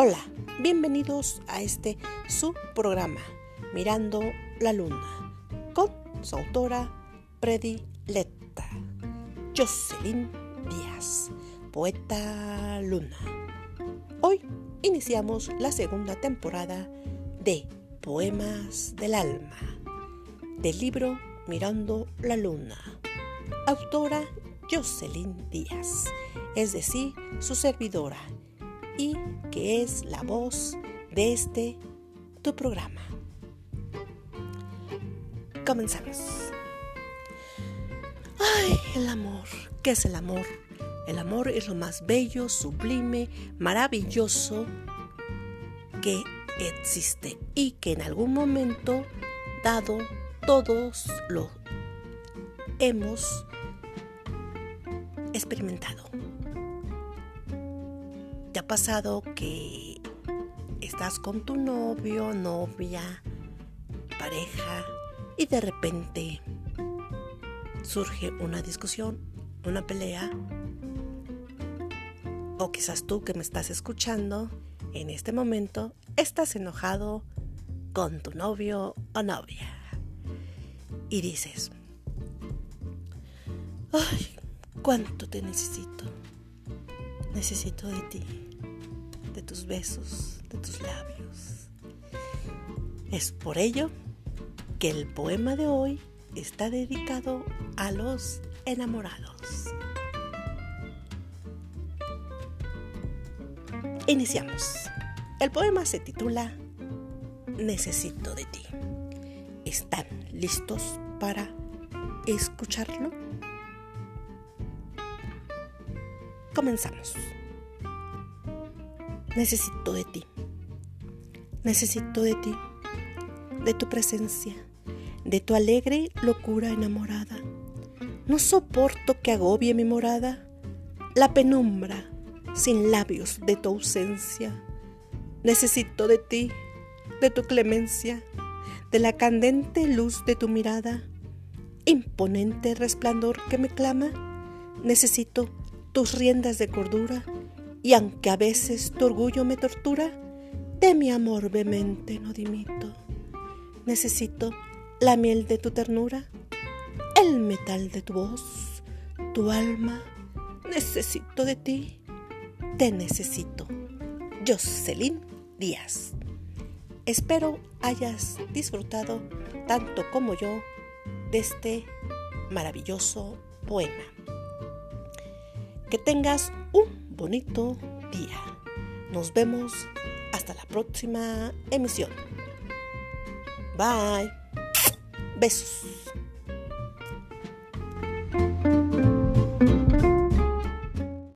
Hola, bienvenidos a este subprograma Mirando la Luna con su autora predilecta, Jocelyn Díaz, poeta luna. Hoy iniciamos la segunda temporada de Poemas del Alma, del libro Mirando la Luna, autora Jocelyn Díaz, es decir, su servidora y que es la voz de este tu programa. Comenzamos. Ay, el amor. ¿Qué es el amor? El amor es lo más bello, sublime, maravilloso que existe y que en algún momento dado todos lo hemos experimentado ha pasado que estás con tu novio, novia, pareja y de repente surge una discusión, una pelea? O quizás tú que me estás escuchando en este momento estás enojado con tu novio o novia. Y dices, ay, cuánto te necesito. Necesito de ti de tus besos, de tus labios. Es por ello que el poema de hoy está dedicado a los enamorados. Iniciamos. El poema se titula Necesito de ti. ¿Están listos para escucharlo? Comenzamos. Necesito de ti. Necesito de ti, de tu presencia, de tu alegre locura enamorada. No soporto que agobie mi morada la penumbra sin labios de tu ausencia. Necesito de ti, de tu clemencia, de la candente luz de tu mirada, imponente resplandor que me clama. Necesito tus riendas de cordura y aunque a veces tu orgullo me tortura, de mi amor vehemente no dimito. Necesito la miel de tu ternura, el metal de tu voz, tu alma. Necesito de ti, te necesito. Jocelyn Díaz. Espero hayas disfrutado tanto como yo de este maravilloso poema. Que tengas un bonito día. Nos vemos hasta la próxima emisión. Bye. Besos.